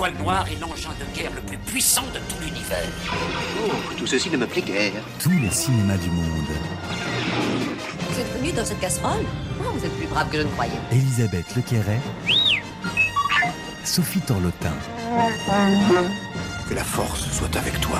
l'étoile noire est l'engin de guerre le plus puissant de tout l'univers. Oh, tout ceci ne me plaît guère. Tous les cinémas du monde. Vous êtes venu dans cette casserole? Oh, vous êtes plus brave que je ne croyais. Elisabeth Lequerret. Sophie Torlotin. Que la force soit avec toi.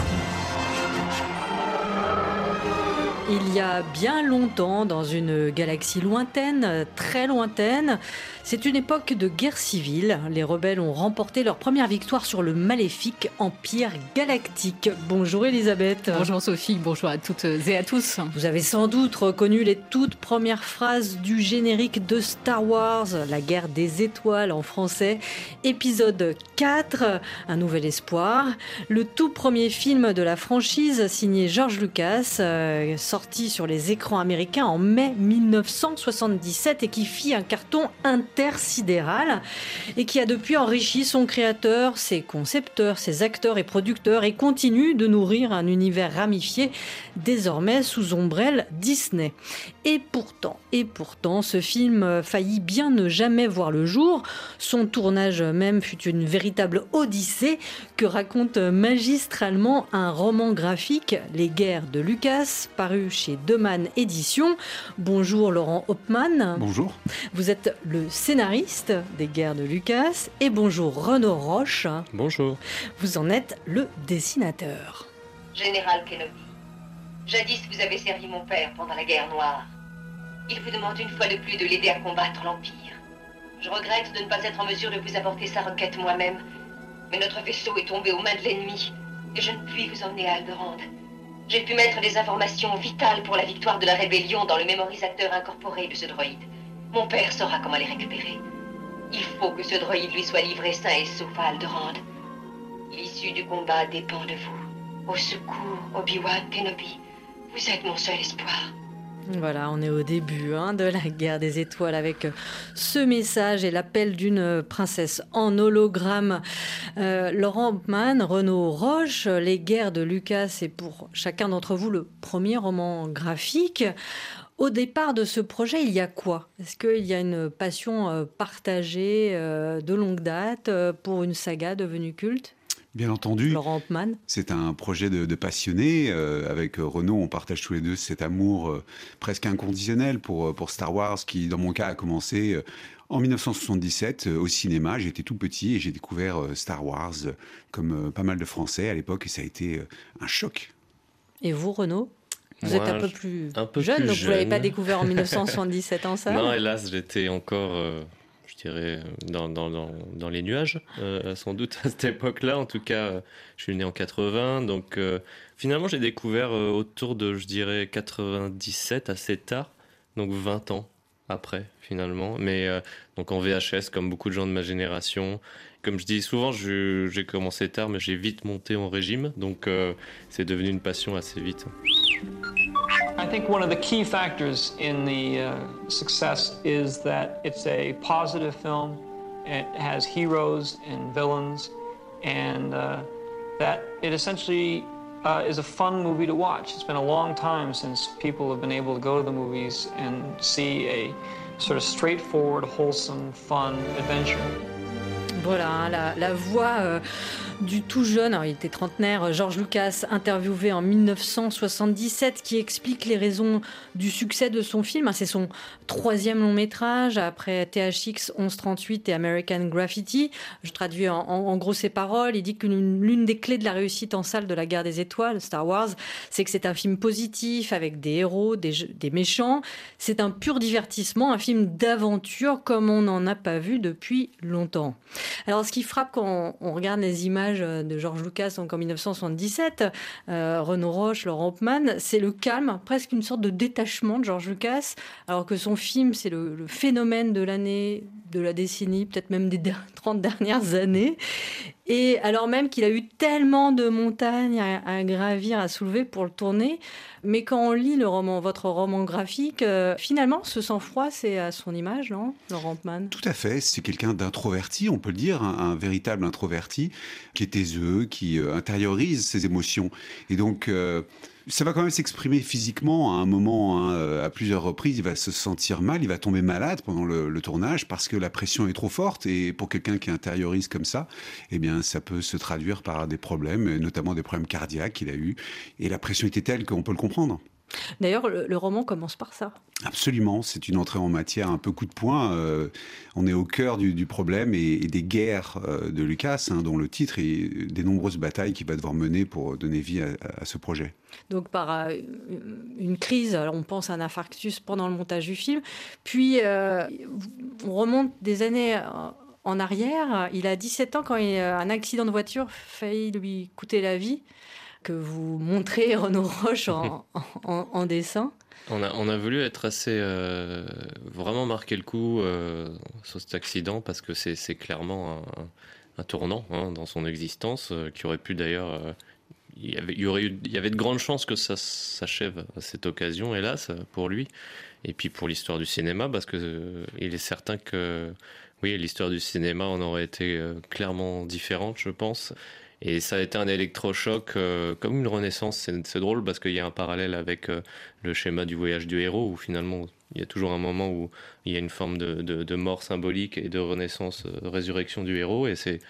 Il y a bien longtemps, dans une galaxie lointaine, très lointaine, c'est une époque de guerre civile. Les rebelles ont remporté leur première victoire sur le maléfique Empire galactique. Bonjour Elisabeth. Bonjour Sophie, bonjour à toutes et à tous. Vous avez sans doute reconnu les toutes premières phrases du générique de Star Wars, La guerre des étoiles en français, épisode 4, Un nouvel espoir. Le tout premier film de la franchise signé George Lucas, euh, sorti sur les écrans américains en mai 1977 et qui fit un carton intersidéral et qui a depuis enrichi son créateur, ses concepteurs, ses acteurs et producteurs et continue de nourrir un univers ramifié désormais sous ombrelle Disney. Et pourtant, et pourtant, ce film faillit bien ne jamais voir le jour. Son tournage même fut une véritable odyssée que raconte magistralement un roman graphique, Les guerres de Lucas, paru chez Deman Éditions. Bonjour Laurent Hopman. Bonjour. Vous êtes le scénariste des guerres de Lucas. Et bonjour Renaud Roche. Bonjour. Vous en êtes le dessinateur. Général Kenobi, jadis vous avez servi mon père pendant la guerre noire. Il vous demande une fois de plus de l'aider à combattre l'Empire. Je regrette de ne pas être en mesure de vous apporter sa requête moi-même, mais notre vaisseau est tombé aux mains de l'ennemi et je ne puis vous emmener à Alderaan. J'ai pu mettre des informations vitales pour la victoire de la rébellion dans le mémorisateur incorporé de ce droïde. Mon père saura comment les récupérer. Il faut que ce droïde lui soit livré sain et sauf à Alderaan. L'issue du combat dépend de vous. Au secours, Obi-Wan Kenobi. Vous êtes mon seul espoir. Voilà, on est au début hein, de la guerre des étoiles avec euh, ce message et l'appel d'une princesse en hologramme. Euh, Laurent Mann, Renaud Roche, Les guerres de Lucas, c'est pour chacun d'entre vous le premier roman graphique. Au départ de ce projet, il y a quoi? Est-ce qu'il y a une passion euh, partagée de longue date pour une saga devenue culte? Bien entendu. Laurent Hopman. C'est un projet de, de passionnés. Euh, avec Renaud, on partage tous les deux cet amour euh, presque inconditionnel pour, pour Star Wars, qui, dans mon cas, a commencé euh, en 1977 au cinéma. J'étais tout petit et j'ai découvert Star Wars comme pas mal de Français à l'époque et ça a été un choc. Et vous, Renaud vous Moi, êtes un peu plus un peu jeune, plus donc vous l'avez pas découvert en 1977 en salle Non, hélas, j'étais encore, euh, je dirais, dans, les nuages, euh, sans doute à cette époque-là. En tout cas, euh, je suis né en 80, donc euh, finalement, j'ai découvert euh, autour de, je dirais, 97, assez tard, donc 20 ans après, finalement. Mais euh, donc en VHS, comme beaucoup de gens de ma génération. Comme je dis souvent, j'ai commencé tard, mais j'ai vite monté en régime, donc euh, c'est devenu une passion assez vite. I think one of the key factors in the uh, success is that it's a positive film. It has heroes and villains, and uh, that it essentially uh, is a fun movie to watch. It's been a long time since people have been able to go to the movies and see a sort of straightforward, wholesome, fun adventure. Voilà, la, la voix euh, du tout jeune, alors il était trentenaire, George Lucas, interviewé en 1977, qui explique les raisons du succès de son film. Hein, C'est son troisième long métrage, après THX 1138 et American Graffiti. Je traduis en, gros ses paroles. Il dit que l'une des clés de la réussite en salle de la guerre des étoiles, Star Wars, c'est que c'est un film positif, avec des héros, des, méchants. C'est un pur divertissement, un film d'aventure comme on n'en a pas vu depuis longtemps. Alors, ce qui frappe quand on regarde les images de George Lucas en 1977, euh, Renaud Roche, Laurent Hopman, c'est le calme, presque une sorte de détachement de George Lucas, alors que son film, c'est le, phénomène de l'année, de la décennie, peut-être même des der- 30 dernières années. Et alors même qu'il a eu tellement de montagnes à, gravir, à soulever pour le tourner, mais quand on lit le roman, votre roman graphique, euh, finalement, ce sang-froid, c'est à son image, non, Laurent Hopman Tout à fait, c'est quelqu'un d'introverti, on peut le dire, un, un véritable introverti, qui est taiseux, qui euh, intériorise ses émotions. Et donc, euh, ça va quand même s'exprimer physiquement à un moment, hein, à plusieurs reprises. Il va se sentir mal, il va tomber malade pendant le, tournage parce que la pression est trop forte. Et pour quelqu'un qui intériorise comme ça, eh bien, ça peut se traduire par des problèmes, notamment des problèmes cardiaques qu'il a eu. Et la pression était telle qu'on peut le comprendre. D'ailleurs, le, roman commence par ça. Absolument, c'est une entrée en matière un peu coup de poing. Euh, on est au cœur du, problème et, des guerres euh, de Lucas, hein, dont le titre est des nombreuses batailles qu'il va devoir mener pour donner vie à, ce projet. Donc par euh, une crise, on pense à un infarctus pendant le montage du film, puis on remonte des années en arrière. Il a 17 ans quand un accident de voiture failli lui coûter la vie que vous montrez Renaud Roche en, dessin. On a, voulu être assez. Euh, vraiment marquer le coup euh, sur cet accident parce que c'est clairement un, tournant hein, dans son existence euh, qui aurait pu d'ailleurs. il y avait de grandes chances que ça s'achève à cette occasion, hélas, pour lui. Et puis pour l'histoire du cinéma, parce que il est certain que. Oui, l'histoire du cinéma en aurait été clairement différente, je pense. Et ça a été un électrochoc, euh, comme une renaissance. C'est drôle parce qu'il y a un parallèle avec euh, le schéma du voyage du héros, où finalement il y a toujours un moment où il y a une forme de, mort symbolique et de renaissance, euh, résurrection du héros. Et c'est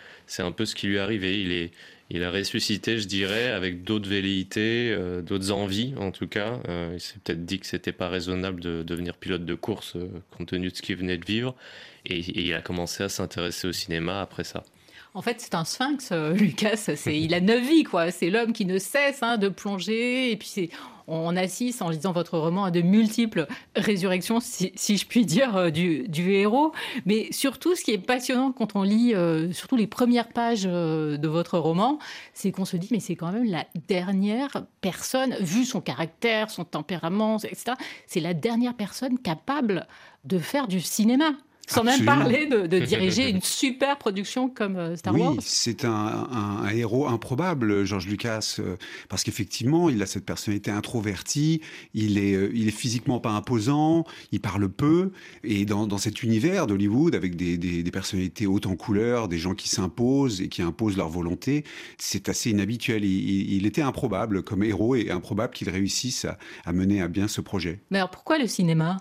un peu ce qui lui est arrivé. Il, est, il a ressuscité, je dirais, avec d'autres velléités, d'autres envies en tout cas. il s'est peut-être dit que c'était pas raisonnable de devenir pilote de course compte tenu de ce qu'il venait de vivre. et il a commencé à s'intéresser au cinéma après ça. En fait, c'est un sphinx, euh, Lucas. C'est, il a neuf vies, quoi. C'est l'homme qui ne cesse hein, de plonger. Et puis, on assiste, en lisant votre roman, à de multiples résurrections, si, je puis dire, euh, du, héros. Mais surtout, ce qui est passionnant quand on lit euh, surtout les premières pages de votre roman, c'est qu'on se dit, mais c'est quand même la dernière personne, vu son caractère, son tempérament, etc., c'est la dernière personne capable de faire du cinéma. Sans même parler de, diriger une super production comme euh, Star Wars. Oui, c'est un, héros improbable, George Lucas, euh, parce qu'effectivement, il a cette personnalité introvertie, il est, euh, il est physiquement pas imposant, il parle peu, et dans, cet univers d'Hollywood, avec des, personnalités hautes en couleur, des gens qui s'imposent et qui imposent leur volonté, c'est assez inhabituel. Il, était improbable comme héros et improbable qu'il réussisse à, à mener à bien ce projet. Mais alors pourquoi le cinéma?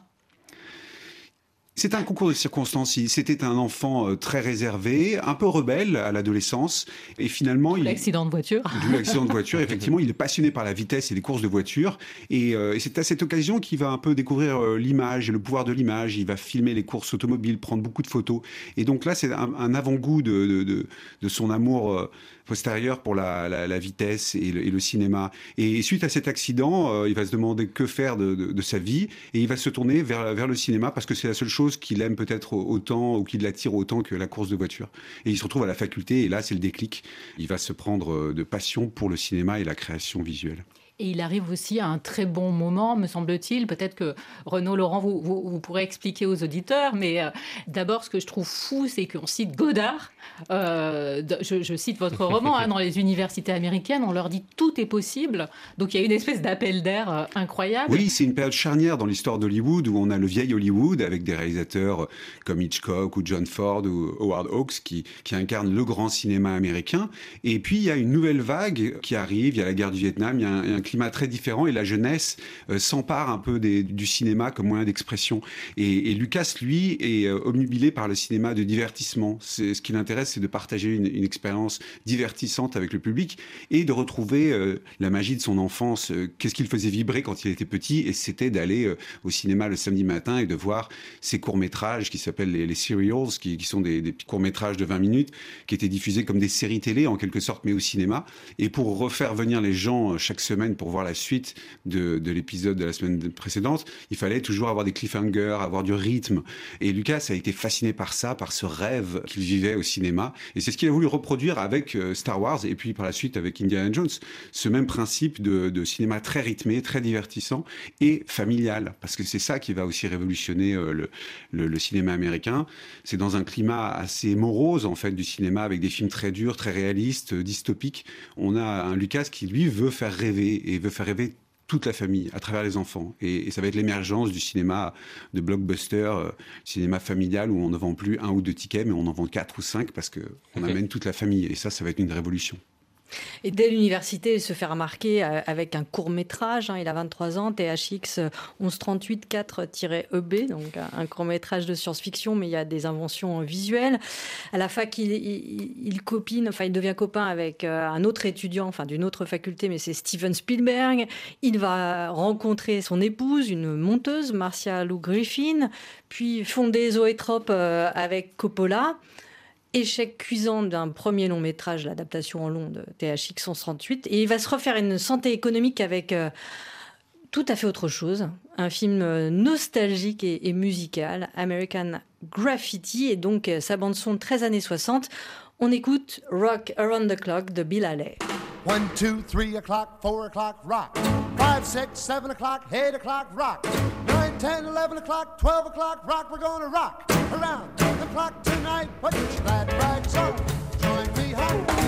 C'est un concours de circonstances. C'était un enfant euh, très réservé, un peu rebelle à l'adolescence, et finalement, il l'accident de voiture. l'accident de voiture. Effectivement, il est passionné par la vitesse et les courses de voiture, et, euh, c'est à cette occasion qu'il va un peu découvrir euh, l'image et le pouvoir de l'image. Il va filmer les courses automobiles, prendre beaucoup de photos, et donc là, c'est un, avant-goût de, son amour postérieur pour la, vitesse et le, cinéma. Et suite à cet accident, il va se demander que faire de, sa vie, et il va se tourner vers, vers le cinéma parce que c'est la seule chose qu'il aime peut-être autant ou qui l'attire autant que la course de voiture. Et il se retrouve à la faculté et là, c'est le déclic. Il va se prendre de passion pour le cinéma et la création visuelle. Et il arrive aussi à un très bon moment, me semble-t-il. Peut-être que Renaud Laurent, vous, vous, pourrez expliquer aux auditeurs. Mais euh, d'abord, ce que je trouve fou, c'est qu'on cite Godard. Euh, je, cite votre roman. Hein, dans les universités américaines, on leur dit tout est possible. Donc il y a une espèce d'appel d'air euh, incroyable. Oui, c'est une période charnière dans l'histoire d'Hollywood où on a le vieil Hollywood avec des réalisateurs comme Hitchcock ou John Ford ou Howard Hawks qui, qui incarnent le grand cinéma américain. Et puis il y a une nouvelle vague qui arrive. Il y a la guerre du Vietnam. Il y a un climat très différent et la jeunesse euh, s'empare un peu du cinéma comme moyen d'expression. Et, Lucas, lui, est euh, par le cinéma de divertissement. Ce qui l'intéresse, c'est de partager une, expérience divertissante avec le public et de retrouver euh, la magie de son enfance. Qu'est-ce qu'il faisait vibrer quand il était petit? Et c'était d'aller au cinéma le samedi matin et de voir ces courts-métrages qui s'appellent les, serials, qui, sont des, des petits courts-métrages de 20 minutes, qui étaient diffusés comme des séries télé en quelque sorte, mais au cinéma. Et pour refaire venir les gens chaque semaine pour voir la suite de, l'épisode de la semaine précédente, il fallait toujours avoir des cliffhangers, avoir du rythme. Et Lucas a été fasciné par ça, par ce rêve qu'il vivait au cinéma. Et c'est ce qu'il a voulu reproduire avec euh, Star Wars et puis par la suite avec Indiana Jones. Ce même principe de, cinéma très rythmé, très divertissant et familial. Parce que c'est ça qui va aussi révolutionner euh, le, cinéma américain. C'est dans un climat assez morose, en fait, du cinéma avec des films très durs, très réalistes, dystopiques. On a un Lucas qui, lui, veut faire rêver et veut faire rêver toute la famille à travers les enfants. Et, ça va être l'émergence du cinéma de blockbuster, euh, cinéma familial où on ne vend plus un ou deux tickets, mais on en vend quatre ou cinq parce qu'on on amène toute la famille. Et ça, ça va être une révolution. Et dès l'université, il se fait remarquer euh, avec un court métrage. Hein, il a 23 ans, THX 1138-4-EB, donc un court métrage de science-fiction, mais il y a des inventions visuelles. À la fac, il, il, enfin, il devient copain avec euh, un autre étudiant, enfin, d'une autre faculté, mais c'est Steven Spielberg. Il va rencontrer son épouse, une monteuse, Marcia Lou Griffin, puis fonder Zoétrope euh, avec Coppola. Échec cuisant d'un premier long métrage, l'adaptation en long de THX 138. Et il va se refaire une santé économique avec euh, tout à fait autre chose. Un film euh, nostalgique et, musical, American Graffiti, et donc euh, sa bande-son 13 années 60. On écoute Rock Around the Clock de Bill Haley. 1, 2, 3 o'clock, 4 o'clock, rock. 5, 6, 7 o'clock, 8 o'clock, rock. 9, 10, 11 o'clock, 12 o'clock, rock. We're gonna rock around the clock tonight. Put your glad rags on. Join me home.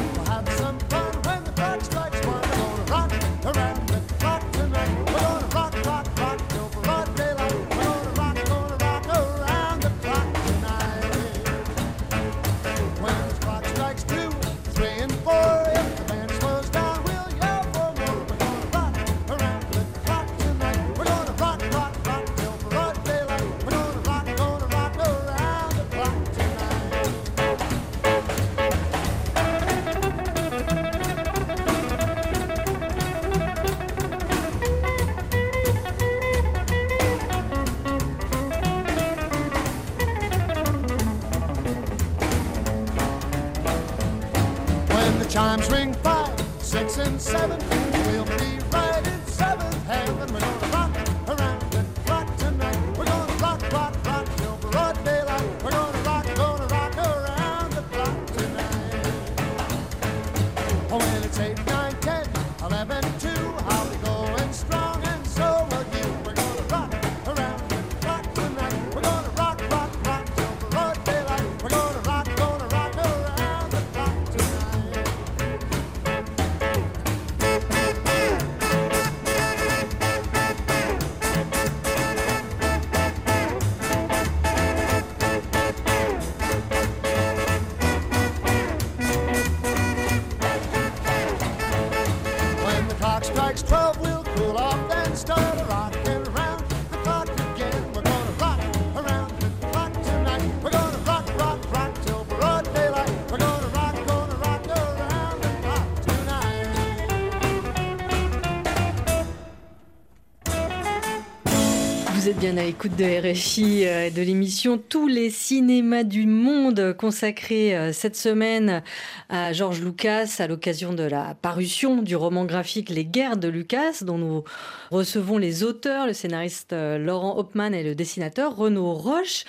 L'écoute de RFI, euh, de l'émission Tous les cinémas du monde consacrée euh, cette semaine à George Lucas à l'occasion de la parution du roman graphique Les guerres de Lucas dont nous recevons les auteurs, le scénariste euh, Laurent Hopman et le dessinateur Renaud Roche.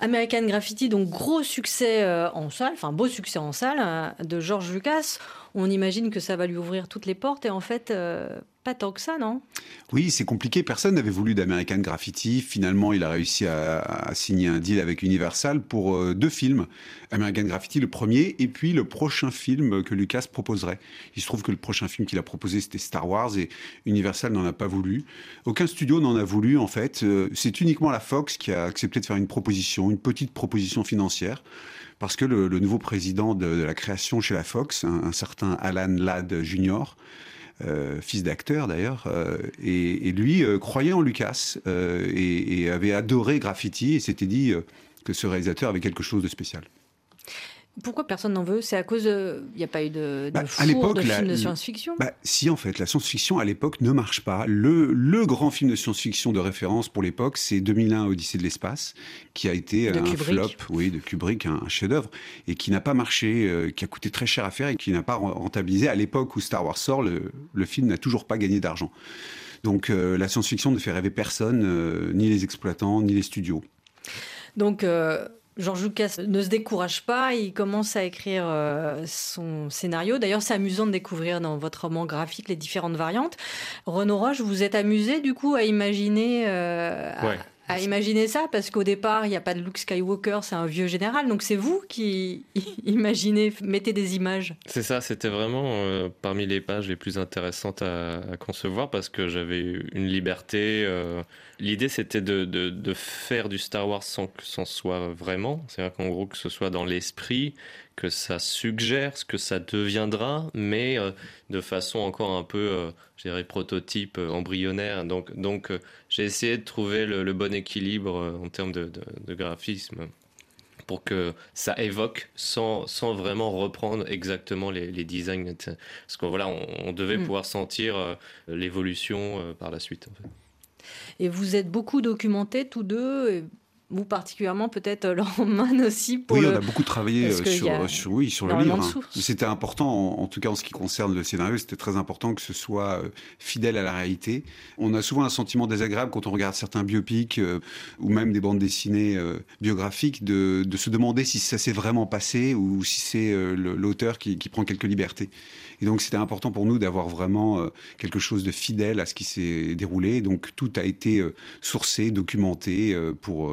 American Graffiti, donc gros succès en salle, enfin beau succès en salle euh, de George Lucas. On imagine que ça va lui ouvrir toutes les portes et en fait, euh, pas tant que ça, non? Oui, c'est compliqué. Personne n'avait voulu d'American Graffiti. Finalement, il a réussi à, signer un deal avec Universal pour euh, deux films. American Graffiti, le premier, et puis le prochain film que Lucas proposerait. Il se trouve que le prochain film qu'il a proposé, c'était Star Wars, et Universal n'en a pas voulu. Aucun studio n'en a voulu, en fait. Euh, C'est uniquement la Fox qui a accepté de faire une proposition, une petite proposition financière parce que le, nouveau président de, la création chez la Fox, un, certain Alan Ladd Jr., euh, fils d'acteur d'ailleurs, euh, et, lui euh, croyait en Lucas et, et, avait adoré Graffiti et s'était dit que ce réalisateur avait quelque chose de spécial. Pourquoi personne n'en veut? C'est à cause il n'y a pas eu de, de bah, à de la, film de science-fiction bah, Si en fait, la science-fiction à l'époque ne marche pas. Le, le grand film de science-fiction de référence pour l'époque, c'est 2001 Odyssée de l'espace, qui a été de un Kubrick. flop, oui, de Kubrick, un, un chef-d'œuvre, et qui n'a pas marché, euh, qui a coûté très cher à faire et qui n'a pas rentabilisé. À l'époque où Star Wars sort, le, le film n'a toujours pas gagné d'argent. Donc euh, la science-fiction ne fait rêver personne, euh, ni les exploitants, ni les studios. Donc euh, George Lucas ne se décourage pas, il commence à écrire euh, son scénario. D'ailleurs, c'est amusant de découvrir dans votre roman graphique les différentes variantes. Renaud Roche, vous êtes amusé du coup à imaginer, euh, ouais. à, à, imaginer ça? Parce qu'au départ, il n'y a pas de Luke Skywalker, c'est un vieux général. Donc c'est vous qui imaginez, mettez des images. C'est ça, c'était vraiment euh, parmi les pages les plus intéressantes à, à concevoir parce que j'avais une liberté. Euh, L'idée, c'était de, de, de, faire du Star Wars sans que ça soit vraiment. C'est-à-dire qu'en gros, que ce soit dans l'esprit, que ça suggère ce que ça deviendra, mais euh, de façon encore un peu, euh, je dirais, prototype, euh, embryonnaire. Donc, donc j'ai essayé de trouver le, le bon équilibre en termes de, de, graphisme pour que ça évoque sans, sans vraiment reprendre exactement les, les designs. Parce qu'on voilà, on, on devait mm. pouvoir sentir l'évolution par la suite. En fait. Et vous êtes beaucoup documentés tous deux vous particulièrement peut-être euh, Laurent aussi pour oui le... on a beaucoup travaillé euh, sur, a... sur, oui sur le livre hein. c'était important en, en, tout cas en ce qui concerne le scénario c'était très important que ce soit euh, fidèle à la réalité. On a souvent un sentiment désagréable quand on regarde certains biopics euh, ou même des bandes dessinées euh, biographiques de, de, se demander si ça s'est vraiment passé ou si c'est l'auteur qui, qui, prend quelques libertés. Et donc c'était important pour nous d'avoir vraiment quelque chose de fidèle à ce qui s'est déroulé. Donc tout a été sourcé documenté pour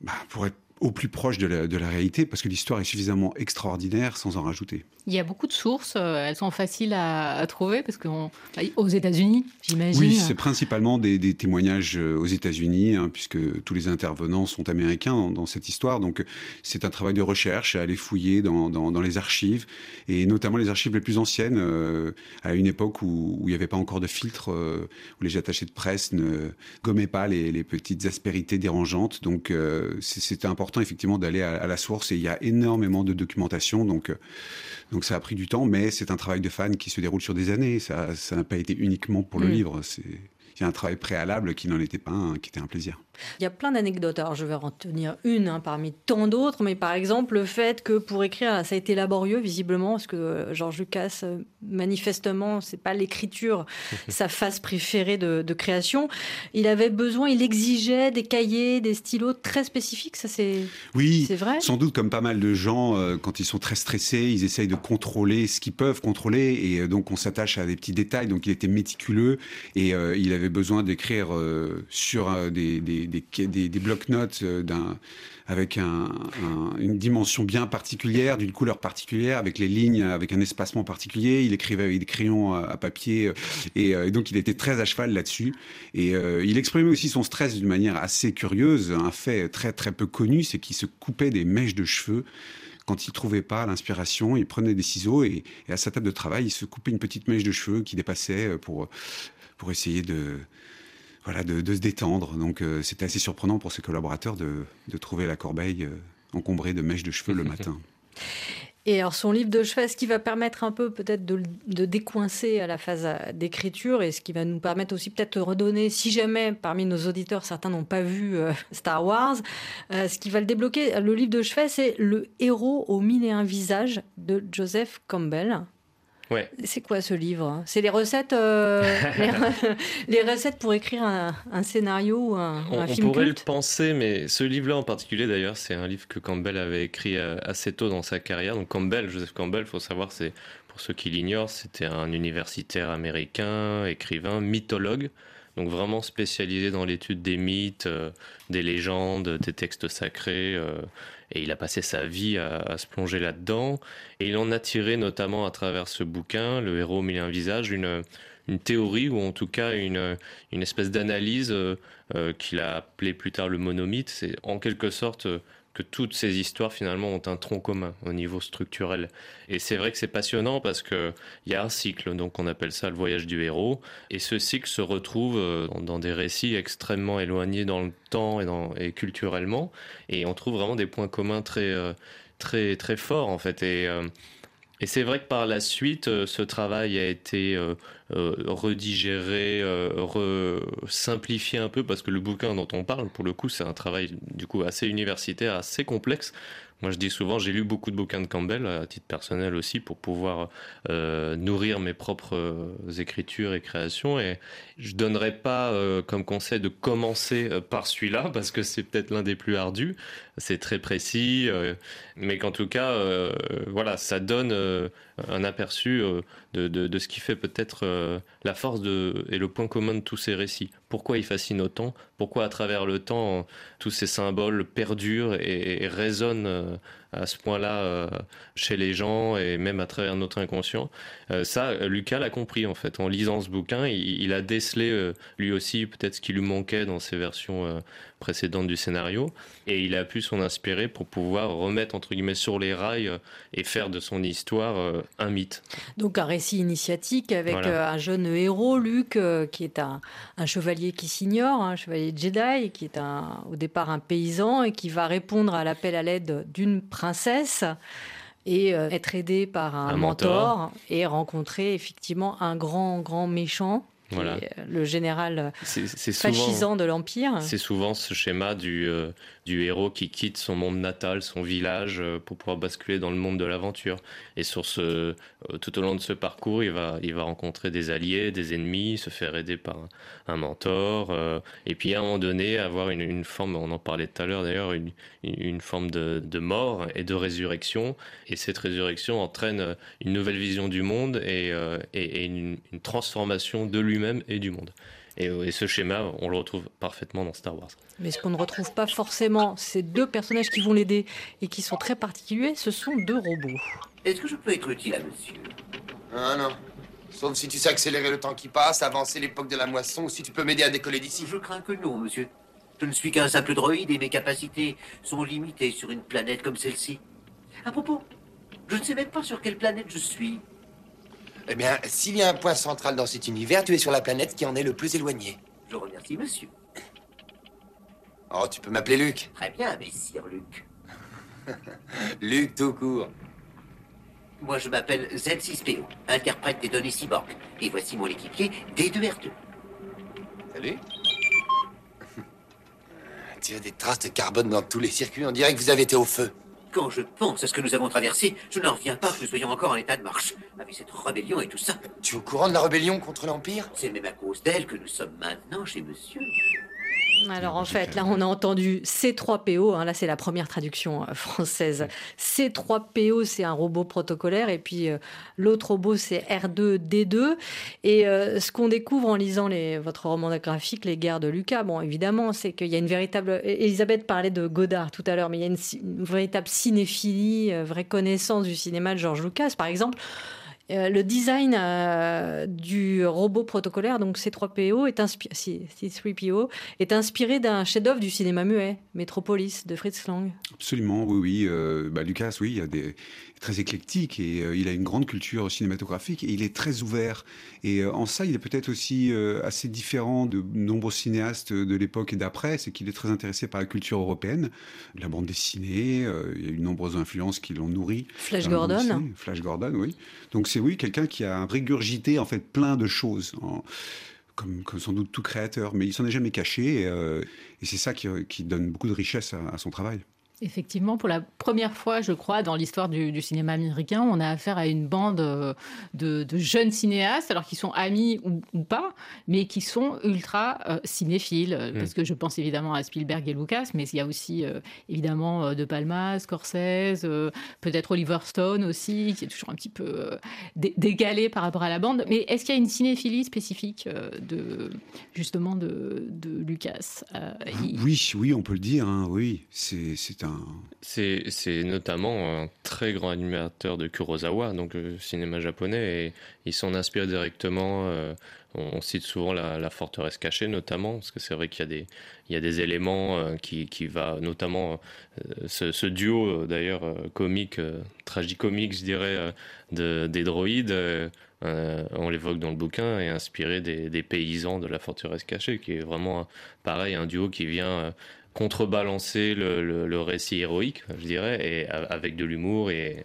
bah, pour être au plus proche de la, de la réalité, parce que l'histoire est suffisamment extraordinaire sans en rajouter. Il y a beaucoup de sources, euh, elles sont faciles à, à trouver, parce qu'aux États-Unis, j'imagine. Oui, c'est principalement des, des, témoignages euh, aux États-Unis, hein, puisque tous les intervenants sont américains dans, dans cette histoire. Donc c'est un travail de recherche, à aller fouiller dans, dans, dans, les archives, et notamment les archives les plus anciennes, euh, à une époque où, où il n'y avait pas encore de filtre, euh, où les attachés de presse ne gommaient pas les, les petites aspérités dérangeantes. Donc euh, c'était important effectivement d'aller à, à, la source, et il y a énormément de documentation. Donc donc ça a pris du temps, mais c'est un travail de fan qui se déroule sur des années. Ça n'a pas été uniquement pour le mmh. livre. C'est il y a un travail préalable qui n'en était pas un, qui était un plaisir. Il y a plein d'anecdotes. Alors, je vais en tenir une hein, parmi tant d'autres, mais par exemple, le fait que pour écrire, ça a été laborieux, visiblement, parce que Georges Lucas, euh, manifestement, c'est pas l'écriture, sa phase préférée de, de, création. Il avait besoin, il exigeait des cahiers, des stylos très spécifiques. Ça, c'est oui, c'est vrai? Sans doute, comme pas mal de gens, euh, quand ils sont très stressés, ils essayent de contrôler ce qu'ils peuvent contrôler, et euh, donc on s'attache à des petits détails. Donc, il était méticuleux et euh, il avait besoin d'écrire euh, sur euh, des, des, des, des blocs-notes euh, avec un, un, une dimension bien particulière, d'une couleur particulière, avec les lignes, avec un espacement particulier. Il écrivait avec des crayons à, papier et, et, donc il était très à cheval là-dessus. Et euh, il exprimait aussi son stress d'une manière assez curieuse. Un fait très très peu connu, c'est qu'il se coupait des mèches de cheveux quand il trouvait pas l'inspiration, il prenait des ciseaux et, et, à sa table de travail, il se coupait une petite mèche de cheveux qui dépassait pour pour essayer de, voilà, de, de se détendre. Donc euh, c'était assez surprenant pour ses collaborateurs de, de trouver la corbeille euh, encombrée de mèches de cheveux le matin. Et alors son livre de chevet, ce qui va permettre un peu peut-être de, de, décoincer à la phase d'écriture? Et ce qui va nous permettre aussi peut-être de redonner, si jamais parmi nos auditeurs certains n'ont pas vu euh, Star Wars, euh, ce qui va le débloquer, le livre de chevet, c'est Le héros aux mille et un visages de Joseph Campbell. Ouais. C'est quoi ce livre C'est les recettes, euh, les, les, recettes pour écrire un, un scénario ou un, on, un film On pourrait culte? le penser, mais ce livre-là en particulier, d'ailleurs, c'est un livre que Campbell avait écrit euh, assez tôt dans sa carrière. Donc Campbell, Joseph Campbell, faut savoir, c'est pour ceux qui l'ignorent, c'était un universitaire américain, écrivain, mythologue. Donc vraiment spécialisé dans l'étude des mythes, euh, des légendes, des textes sacrés. Euh, et il a passé sa vie à, se plonger là-dedans. Et il en a tiré notamment à travers ce bouquin, Le héros mille un visage, une, une théorie ou en tout cas une, une espèce d'analyse euh, qu'il a appelé plus tard le monomythe. C'est en quelque sorte que toutes ces histoires finalement ont un tronc commun au niveau structurel. Et c'est vrai que c'est passionnant parce que il y a un cycle, donc on appelle ça le voyage du héros, et ce cycle se retrouve euh, dans des récits extrêmement éloignés dans le temps et, dans, et culturellement, et on trouve vraiment des points communs très euh, très très forts en fait. Et euh, et c'est vrai que par la suite, ce travail a été euh, redigéré, euh, simplifié un peu, parce que le bouquin dont on parle, pour le coup, c'est un travail du coup assez universitaire, assez complexe. Moi, je dis souvent, j'ai lu beaucoup de bouquins de Campbell, à titre personnel aussi, pour pouvoir euh, nourrir mes propres écritures et créations. Et je donnerais pas comme conseil de commencer par celui-là, parce que c'est peut-être l'un des plus ardus. C'est très précis, mais qu'en tout cas, voilà, ça donne un aperçu euh, de, de, ce qui fait peut-être euh, la force de, et le point commun de tous ces récits. Pourquoi il fascine autant, pourquoi à travers le temps tous ces symboles perdurent et, résonnent euh, à ce point-là euh, chez les gens et même à travers notre inconscient. Euh, ça, Lucas l'a compris en fait. En lisant ce bouquin, il, a décelé lui aussi peut-être ce qui lui manquait dans ses versions précédentes du scénario et il a pu s'en inspirer pour pouvoir remettre entre guillemets sur les rails et faire de son histoire un mythe. Donc un récit initiatique avec un jeune héros, Luc, qui est un, un chevalier qui s'ignore, un chevalier Jedi, qui est un, au départ un paysan et qui va répondre à l'appel à l'aide d'une princesse et euh, être aidé par un, mentor, et rencontrer effectivement un grand, grand méchant euh, le général fascisant de l'Empire. C'est souvent ce schéma du, euh, du héros qui quitte son monde natal, son village, euh, pour pouvoir basculer dans le monde de l'aventure. Et sur ce, tout au long de ce parcours, il va, il va rencontrer des alliés, des ennemis, se faire aider par un, mentor, et puis à un moment donné, avoir une, une forme, on en parlait tout à l'heure d'ailleurs, une, une forme de, de, mort et de résurrection. Et cette résurrection entraîne une nouvelle vision du monde et, et, une, une transformation de lui-même et du monde. Et, ce schéma, on le retrouve parfaitement dans Star Wars. Mais ce qu'on ne retrouve pas forcément, ces deux personnages qui vont l'aider et qui sont très particuliers, ce sont deux robots. Est-ce que je peux être utile à monsieur? Ah non. Sauf si tu sais accélérer le temps qui passe, avancer l'époque de la moisson, ou si tu peux m'aider à décoller d'ici. Je crains que non, monsieur. Je ne suis qu'un simple droïde et mes capacités sont limitées sur une planète comme celle-ci. À propos, je ne sais même pas sur quelle planète je suis. Eh bien, s'il y a un point central dans cet univers, tu es sur la planète qui en est le plus éloigné. Je remercie, monsieur. Oh, tu peux m'appeler Luc. Très bien, messire Luc. Luc tout court. Moi, je m'appelle Z6PO, interprète des données cyborg. Et voici mon équipier, D2R2. Salut. Tu as des traces de carbone dans tous les circuits. On dirait que vous avez été au feu. Quand je pense à ce que nous avons traversé, je n'en reviens pas que nous soyons encore en état de marche. Avec cette rébellion et tout ça. Tu es au courant de la rébellion contre l'Empire? C'est même à cause d'elle que nous sommes maintenant chez monsieur. Alors en fait, là on a entendu C3PO, hein, là c'est la première traduction euh, française. C3PO c'est un robot protocolaire et puis euh, l'autre robot c'est R2D2. Et euh, ce qu'on découvre en lisant les, votre roman graphique, Les guerres de Lucas, bon évidemment c'est qu'il y a une véritable... Elisabeth parlait de Godard tout à l'heure, mais il y a une, une véritable cinéphilie, vraie connaissance du cinéma de George Lucas. Par exemple, euh, le design euh, du robot protocolaire, donc C3PO, est, C3PO, est inspiré d'un chef-d'œuvre du cinéma muet, Metropolis, de Fritz Lang. Absolument, oui, oui. Euh, bah, Lucas, oui, il a des, très éclectique et il a une grande culture cinématographique et il est très ouvert. Et en ça, il est peut-être aussi assez différent de nombreux cinéastes de l'époque et d'après, c'est qu'il est très intéressé par la culture européenne, la bande dessinée, il y a eu de nombreuses influences qui l'ont nourri. Flash Gordon. Flash Gordon, oui. Donc c'est oui, quelqu'un qui a régurgité en fait plein de choses. comme, sans doute tout créateur, mais il s'en est jamais caché, euh, et, c'est ça qui, donne beaucoup de richesse à son travail. Effectivement, pour la première fois, je crois, dans l'histoire du, cinéma américain, on a affaire à une bande euh, de, jeunes cinéastes, alors qu'ils sont amis ou, pas, mais qui sont ultra euh, cinéphiles. Mm. Parce que je pense évidemment à Spielberg et Lucas, mais il y a aussi euh, évidemment De Palma, Scorsese, peut-être Oliver Stone aussi, qui est toujours un petit peu décalé par rapport à la bande. Mais est-ce qu'il y a une cinéphilie spécifique de justement de, Lucas Oui, oui, on peut le dire. Hein, oui, c'est c'est notamment un très grand animateur de Kurosawa, donc le cinéma japonais, et il s'en inspire directement. Euh, on, cite souvent la, forteresse cachée, notamment, parce que c'est vrai qu'il y a des, éléments euh, qui, qui va, notamment euh, ce, duo d'ailleurs comique, tragicomique, je dirais, de, des droïdes. on l'évoque dans le bouquin, est inspiré des, paysans de la forteresse cachée, qui est vraiment pareil, un duo qui vient contrebalancer le, récit héroïque, je dirais, et avec de l'humour et,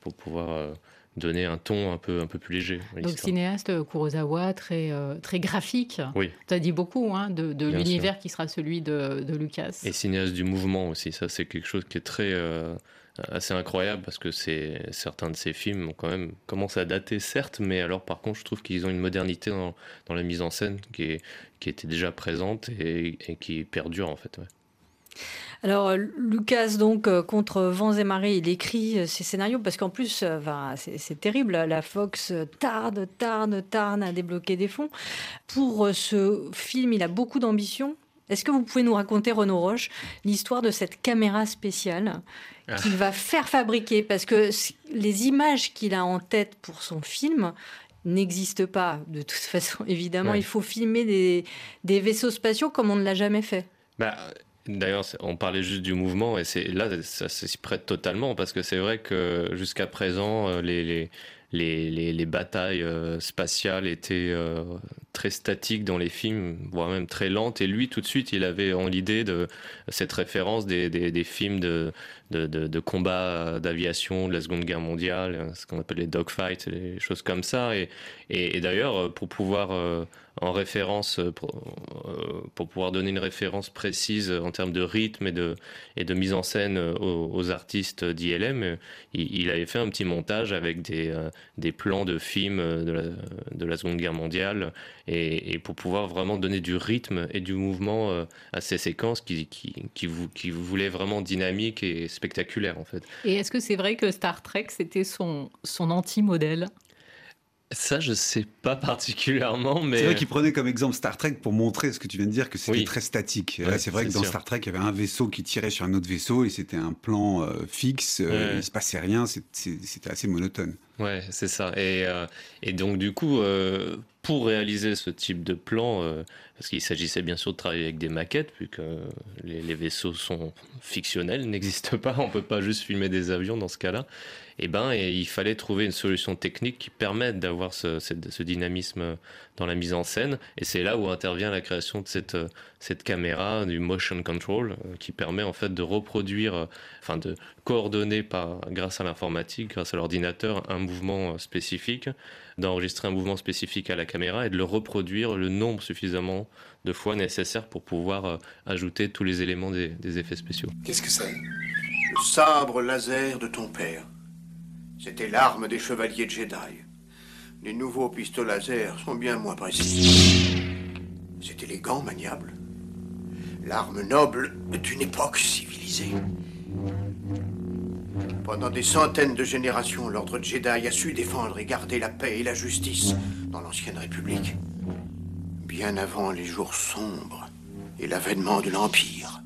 pour pouvoir euh, donner un ton un peu, un peu plus léger. Donc cinéaste euh, Kurosawa, très, euh, très graphique. Oui. Tu as dit beaucoup hein, de, l'univers qui sera celui de, Lucas. Et cinéaste du mouvement aussi, ça c'est quelque chose qui est très assez incroyable parce que c'est certains de ces films ont quand même commencé à dater certes, mais alors par contre je trouve qu'ils ont une modernité dans, dans, la mise en scène qui, est, qui était déjà présente et, et qui perdure en fait. Alors Lucas donc euh, contre vents et marées, il écrit ces scénarios parce qu'en plus, c'est terrible. La Fox tarde, tarde, tarde à débloquer des fonds. Pour ce film, il a beaucoup d'ambition. Est-ce que vous pouvez nous raconter, Renaud Roche, l'histoire de cette caméra spéciale ah. qu'il va faire fabriquer? Parce que les images qu'il a en tête pour son film n'existent pas. De toute façon, évidemment, il faut filmer des, vaisseaux spatiaux comme on ne l'a jamais fait. Bah, D'ailleurs, on parlait juste du mouvement et c'est là ça, s'y prête totalement parce que c'est vrai que jusqu'à présent euh, les, les, les, batailles euh, spatiales étaient euh, très statiques dans les films, voire même très lentes. Et lui, tout de suite, il avait en l'idée de cette référence des, des, films de, de, de, combat d'aviation de la Seconde Guerre mondiale, ce qu'on appelle les dogfights, les choses comme ça. Et, et, d'ailleurs, pour pouvoir en référence pour, pour, pouvoir donner une référence précise en termes de rythme et de, mise en scène aux, artistes d'ILM, il, avait fait un petit montage avec des, plans de films de la, de la Seconde Guerre mondiale et, pour pouvoir vraiment donner du rythme et du mouvement euh, à ces séquences qui, qui, voulaient vraiment dynamiques et spectaculaires en fait. Et est-ce que c'est vrai que Star Trek c'était son, son anti-modèle? Ça, je sais pas particulièrement, mais. C'est vrai qu'il prenait comme exemple Star Trek pour montrer ce que tu viens de dire, que c'était très statique. c'est vrai que dans Star Trek, il y avait un vaisseau qui tirait sur un autre vaisseau et c'était un plan euh, fixe, euh, il se passait rien, c'était assez monotone. Ouais, c'est ça. Et, euh, et, donc, du coup, pour réaliser ce type de plan, parce qu'il s'agissait bien sûr de travailler avec des maquettes, puisque les, vaisseaux sont fictionnels, n'existent pas, on peut pas juste filmer des avions dans ce cas-là eh ben, et il fallait trouver une solution technique qui permette d'avoir ce, dynamisme dans la mise en scène. Et c'est là où intervient la création de cette, cette caméra, du motion control, euh, qui permet en fait de reproduire, euh, enfin de coordonner par, grâce à l'informatique, grâce à l'ordinateur, un mouvement spécifique, d'enregistrer un mouvement spécifique à la caméra et de le reproduire le nombre suffisamment de fois nécessaire pour pouvoir euh, ajouter tous les éléments des, des effets spéciaux. Qu'est-ce que c'est? Le sabre laser de ton père. C'était l'arme des chevaliers Jedi. Les nouveaux pistolets laser sont bien moins précis. C'est élégant, maniable. L'arme noble d'une époque civilisée. Pendant des centaines de générations, l'ordre Jedi a su défendre et garder la paix et la justice dans l'ancienne République. Bien avant les jours sombres et l'avènement de l'Empire.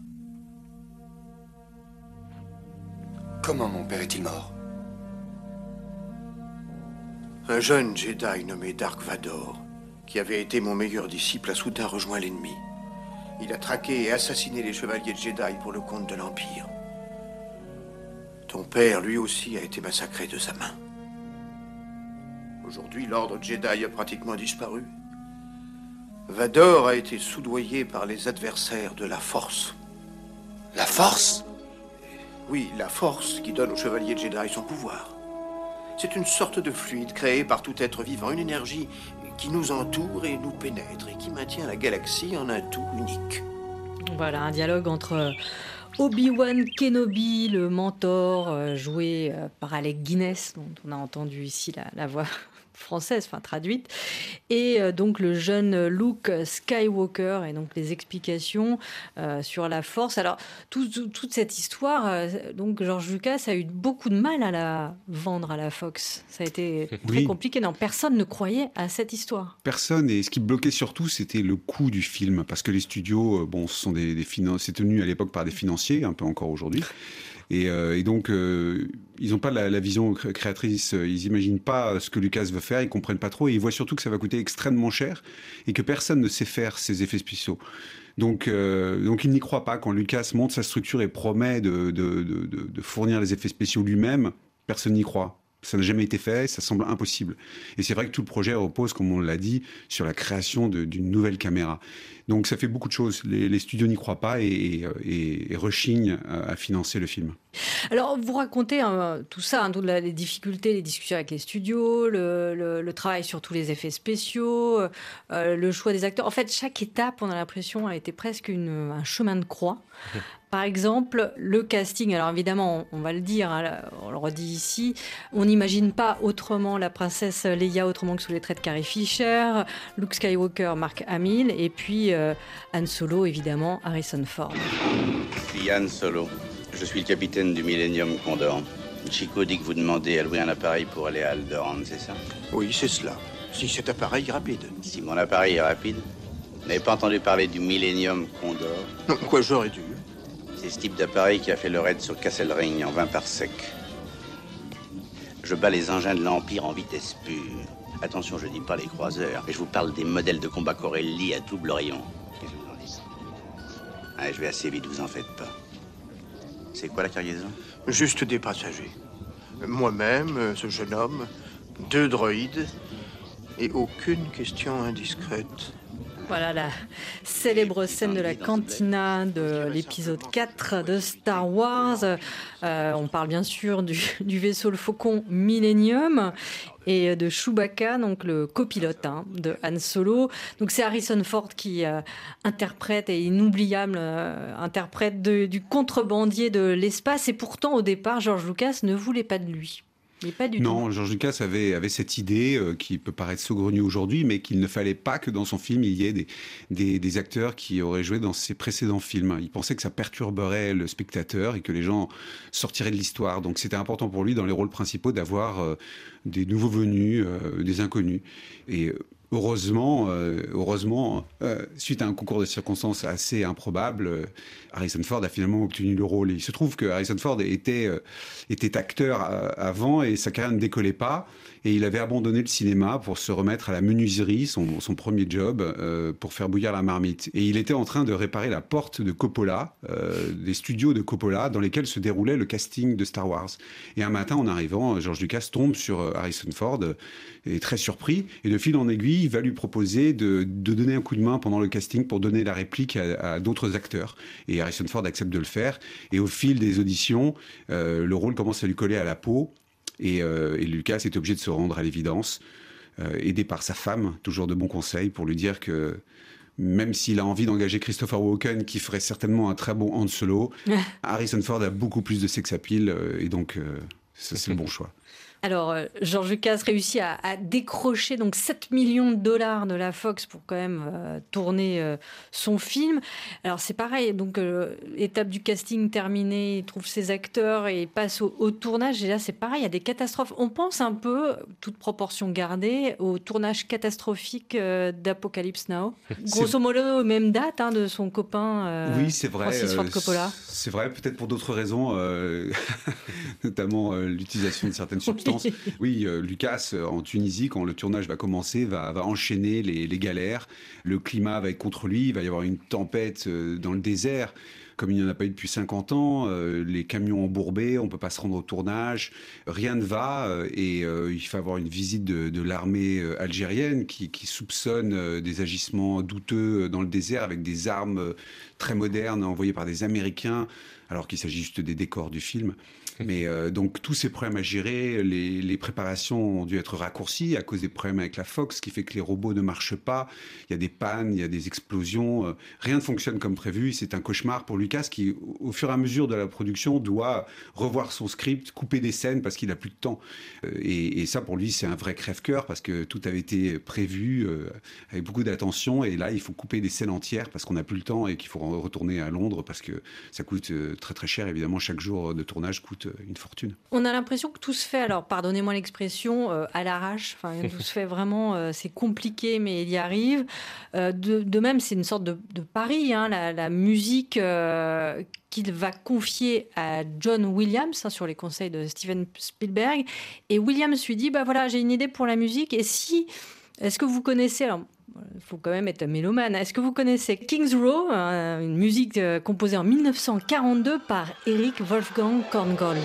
Comment mon père est-il mort? Un jeune Jedi nommé Dark Vador, qui avait été mon meilleur disciple, a soudain rejoint l'ennemi. Il a traqué et assassiné les chevaliers de Jedi pour le compte de l'Empire. Ton père, lui aussi, a été massacré de sa main. Aujourd'hui, l'ordre Jedi a pratiquement disparu. Vador a été soudoyé par les adversaires de la Force. La Force? Oui, la Force qui donne aux chevaliers de Jedi son pouvoir. C'est une sorte de fluide créé par tout être vivant, une énergie qui nous entoure et nous pénètre et qui maintient la galaxie en un tout unique. Voilà, un dialogue entre Obi-Wan Kenobi, le mentor, euh, joué euh, par Alec Guinness, dont on a entendu ici la voix française, enfin traduite, et euh, donc le jeune Luke Skywalker, et donc les explications euh, sur la force. Alors, toute cette histoire, euh, donc George Lucas a eu beaucoup de mal à la vendre à la Fox. Ça a été très compliqué. Non, personne ne croyait à cette histoire. Personne, et ce qui bloquait surtout, c'était le coût du film, parce que les studios, bon, ce sont des, des c'est tenu à l'époque par des financiers, un peu encore aujourd'hui. Euh, et, donc, euh, ils n'ont pas la, vision créatrice, ils n'imaginent pas ce que Lucas veut faire, ils comprennent pas trop, et ils voient surtout que ça va coûter extrêmement cher et que personne ne sait faire ces effets spéciaux. Donc, euh, donc n'y croit pas quand Lucas monte sa structure et promet de fournir les effets spéciaux lui-même. Personne n'y croit. Ça n'a jamais été fait, ça semble impossible. Et c'est vrai que tout le projet repose, comme on l'a dit, sur la création d'une nouvelle caméra. Donc ça fait beaucoup de choses. Les, studios n'y croient pas et, et, rechignent à financer le film. Alors, vous racontez hein, tout ça, hein, toutes les difficultés, les discussions avec les studios, le, travail sur tous les effets spéciaux, euh, le choix des acteurs. En fait, chaque étape, on a l'impression, a été presque un chemin de croix. Par exemple, le casting. Alors évidemment, on, va le dire, hein, on le redit ici, on n'imagine pas autrement la princesse Leia autrement que sous les traits de Carrie Fisher, Luke Skywalker, Mark Hamill, et puis euh, Han Solo, évidemment, Harrison Ford. Je suis Han Solo. Je suis le capitaine du Millennium Condor. Chico dit que vous demandez à louer un appareil pour aller à Alderaan, c'est ça? Oui, c'est cela. Si cet appareil est rapide. Si mon appareil est rapide Vous n'avez pas entendu parler du Millennium Condor? Non, quoi, j'aurais dû. C'est ce type d'appareil qui a fait le raid sur Castle Ring en 20 par sec. Je bats les engins de l'Empire en vitesse pure. Attention, je dis pas les croiseurs, mais je vous parle des modèles de combat Corelli à double rayon. Qu'est-ce que vous en dites? Je vais assez vite, vous en faites pas. C'est quoi la cargaison? Juste des passagers. Moi-même, ce jeune homme, deux droïdes et aucune question indiscrète. Voilà la célèbre scène de la cantina de l'épisode 4 de Star Wars. Euh, on parle bien sûr du, vaisseau le Faucon Millennium et de Chewbacca, donc le copilote hein, de Han Solo. Donc c'est Harrison Ford qui euh, interprète et inoubliable euh, interprète du contrebandier de l'espace. Et pourtant au départ, George Lucas ne voulait pas de lui non, George Lucas avait, avait cette idée euh, qui peut paraître saugrenue aujourd'hui, mais qu'il ne fallait pas que dans son film il y ait des, des, acteurs qui auraient joué dans ses précédents films. Il pensait que ça perturberait le spectateur et que les gens sortiraient de l'histoire. Donc c'était important pour lui dans les rôles principaux d'avoir euh, des nouveaux venus, euh, des inconnus. Et heureusement, heureusement suite à un concours de circonstances assez improbable, Harrison Ford a finalement obtenu le rôle. il se trouve que Harrison Ford était, euh, était acteur euh, avant et sa carrière ne décollait pas. Et il avait abandonné le cinéma pour se remettre à la menuiserie, son, premier job, euh, pour faire bouillir la marmite. Et il était en train de réparer la porte de Coppola, des studios de Coppola, dans lesquels se déroulait le casting de Star Wars. Et un matin, en arrivant, George Lucas tombe sur Harrison Ford, est très surpris, et de fil en aiguille, il va lui proposer de, donner un coup de main pendant le casting pour donner la réplique à, d'autres acteurs. Et Harrison Ford accepte de le faire. Et au fil des auditions, euh, le rôle commence à lui coller à la peau. Et, euh, Lucas est obligé de se rendre à l'évidence, euh, aidé par sa femme, toujours de bons conseils, pour lui dire que même s'il a envie d'engager Christopher Walken, qui ferait certainement un très bon Han Solo, Harrison Ford a beaucoup plus de sex appeal, et donc c'est le bon choix. Alors, euh, George Lucas réussit à, décrocher donc 7 millions de dollars de la Fox pour quand même euh, tourner euh, son film. Alors, c'est pareil, donc étape du casting terminée, il trouve ses acteurs et il passe au, tournage. Et là, c'est pareil, il y a des catastrophes. On pense un peu, toute proportion gardée, au tournage catastrophique d'Apocalypse Now. Grosso modo, même date hein, de son copain oui, c'est vrai, Francis Ford Coppola. C'est vrai, peut-être pour d'autres raisons, notamment l'utilisation de certaines substances. Oui, euh, Lucas, euh, en Tunisie, quand le tournage va commencer, va, enchaîner les, galères. Le climat va être contre lui, il va y avoir une tempête euh, dans le désert comme il n'y en a pas eu depuis 50 ans, les camions embourbés, on ne peut pas se rendre au tournage, rien ne va, et il faut avoir une visite de, l'armée algérienne qui, qui soupçonne des agissements douteux dans le désert avec des armes très modernes envoyées par des Américains, alors qu'il s'agit juste des décors du film. Mais euh, donc tous ces problèmes à gérer, les, les, préparations ont dû être raccourcies à cause des problèmes avec la Fox, qui fait que les robots ne marchent pas. Il y a des pannes, il y a des explosions. Euh, rien ne fonctionne comme prévu. C'est un cauchemar pour Lucas qui, au fur et à mesure de la production, doit revoir son script, couper des scènes parce qu'il a plus de temps. Euh, et, et, ça, pour lui, c'est un vrai crève-cœur parce que tout avait été prévu avec beaucoup d'attention. Et là, il faut couper des scènes entières parce qu'on n'a plus le temps et qu'il faut retourner à Londres parce que ça coûte très très cher. Évidemment, chaque jour de tournage coûte euh, une fortune. On a l'impression que tout se fait, alors pardonnez-moi l'expression, euh, à l'arrache. Enfin, tout se fait vraiment, euh, c'est compliqué, mais il y arrive. De, même, c'est une sorte de, pari, hein, la, musique qu'il va confier à John Williams hein, sur les conseils de Steven Spielberg. Et Williams lui dit, bah voilà, j'ai une idée pour la musique. Et si, est-ce que vous connaissez, il faut quand même être mélomane. Est-ce que vous connaissez King's Row, une musique euh, composée en 1942 par Eric Wolfgang Korngold?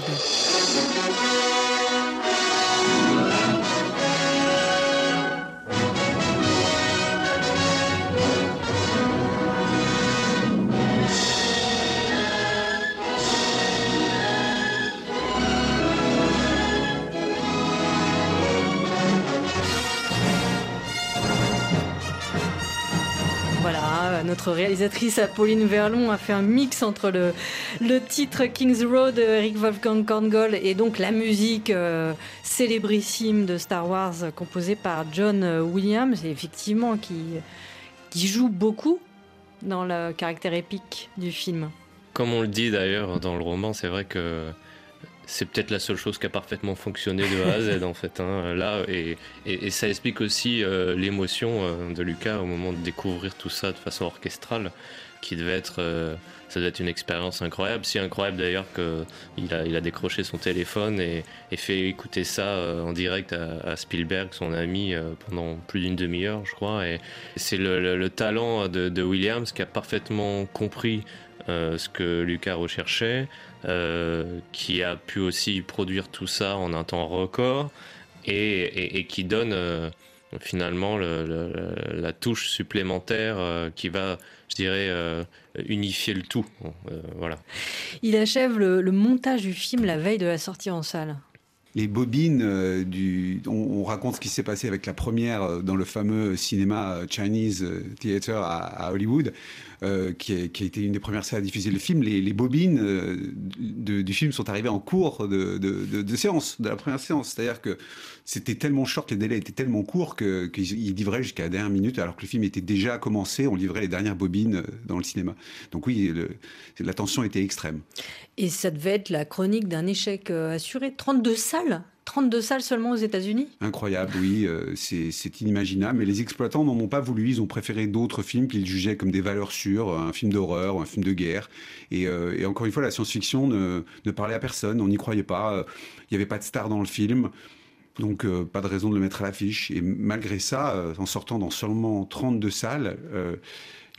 Notre réalisatrice Apolline Verlon a fait un mix entre le, le titre King's Road de Eric Wolfgang Korngold et donc la musique euh, célébrissime de Star Wars composée par John Williams, et effectivement qui, qui joue beaucoup dans le caractère épique du film. Comme on le dit d'ailleurs dans le roman, c'est vrai que c'est peut-être la seule chose qui a parfaitement fonctionné de A à Z en fait. Hein, là, et, ça explique aussi euh, l'émotion euh, de Lucas au moment de découvrir tout ça de façon orchestrale, qui devait être, euh, ça être une expérience incroyable, si incroyable d'ailleurs qu'il a, il a décroché son téléphone et, fait écouter ça en direct à, Spielberg, son ami, pendant plus d'une demi-heure, je crois. Et c'est le, le, talent de, Williams qui a parfaitement compris ce que Lucas recherchait. Euh, qui a pu aussi produire tout ça en un temps record et, qui donne euh, finalement la touche supplémentaire euh, qui va, je dirais, unifier le tout. voilà. Il achève le, montage du film la veille de la sortie en salle les bobines du. On, raconte ce qui s'est passé avec la première dans le fameux cinéma Chinese Theater à Hollywood. Euh, qui, a, été une des premières salles à diffuser le film, les, bobines euh, du film sont arrivées en cours de, séance, de la première séance. C'est-à-dire que c'était tellement short, les délais étaient tellement courts qu'ils livraient jusqu'à la dernière minute, alors que le film était déjà commencé, on livrait les dernières bobines euh, dans le cinéma. Donc oui, la tension était extrême. Et ça devait être la chronique d'un échec assuré. 32 salles 32 salles seulement aux États-Unis Incroyable, oui, euh, c'est inimaginable. Mais les exploitants n'en ont pas voulu. Ils ont préféré d'autres films qu'ils jugeaient comme des valeurs sûres, un film d'horreur, un film de guerre. Et, euh, encore une fois, la science-fiction ne, parlait à personne. On n'y croyait pas. Il n'y avait pas de star dans le film. Donc, euh, pas de raison de le mettre à l'affiche. Et malgré ça, en sortant dans seulement 32 salles,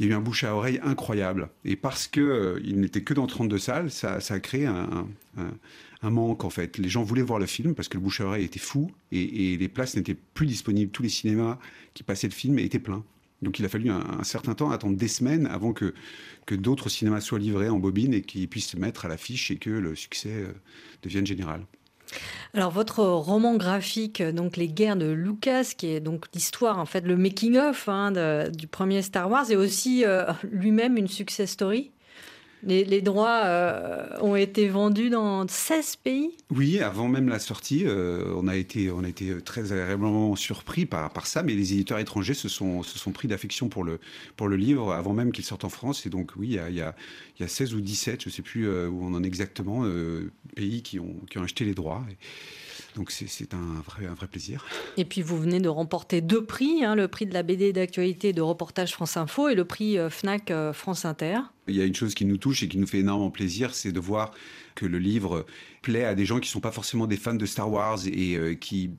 il y a eu un bouche à oreille incroyable. Et parce qu'il n'était que dans 32 salles, ça, a créé un un manque en fait. Les gens voulaient voir le film parce que le bouche à oreille était fou et, les places n'étaient plus disponibles. Tous les cinémas qui passaient le film étaient pleins. Donc il a fallu un, certain temps, attendre des semaines avant que, que d'autres cinémas soient livrés en bobine et qu'ils puissent se mettre à l'affiche et que le succès euh, devienne général. Alors votre roman graphique, donc les guerres de Lucas, qui est donc l'histoire en fait le making of hein, du premier Star Wars, est aussi euh, lui-même une success story? Les, droits euh, ont été vendus dans 16 pays? Oui, avant même la sortie, euh, on, a été, on a été très agréablement surpris par, ça, mais les éditeurs étrangers se sont, se sont pris d'affection pour le, pour le livre avant même qu'il sorte en France. Et donc, oui, il y a, y a, y a 16 ou 17, je ne sais plus euh, où on en est exactement, pays qui ont, qui ont acheté les droits. Donc c'est un vrai, un vrai plaisir. Et puis vous venez de remporter deux prix, hein, le prix de la BD d'actualité de reportage France Info et le prix FNAC France Inter. Il y a une chose qui nous touche et qui nous fait énormément plaisir, c'est de voir que le livre plaît à des gens qui ne sont pas forcément des fans de Star Wars et euh, qui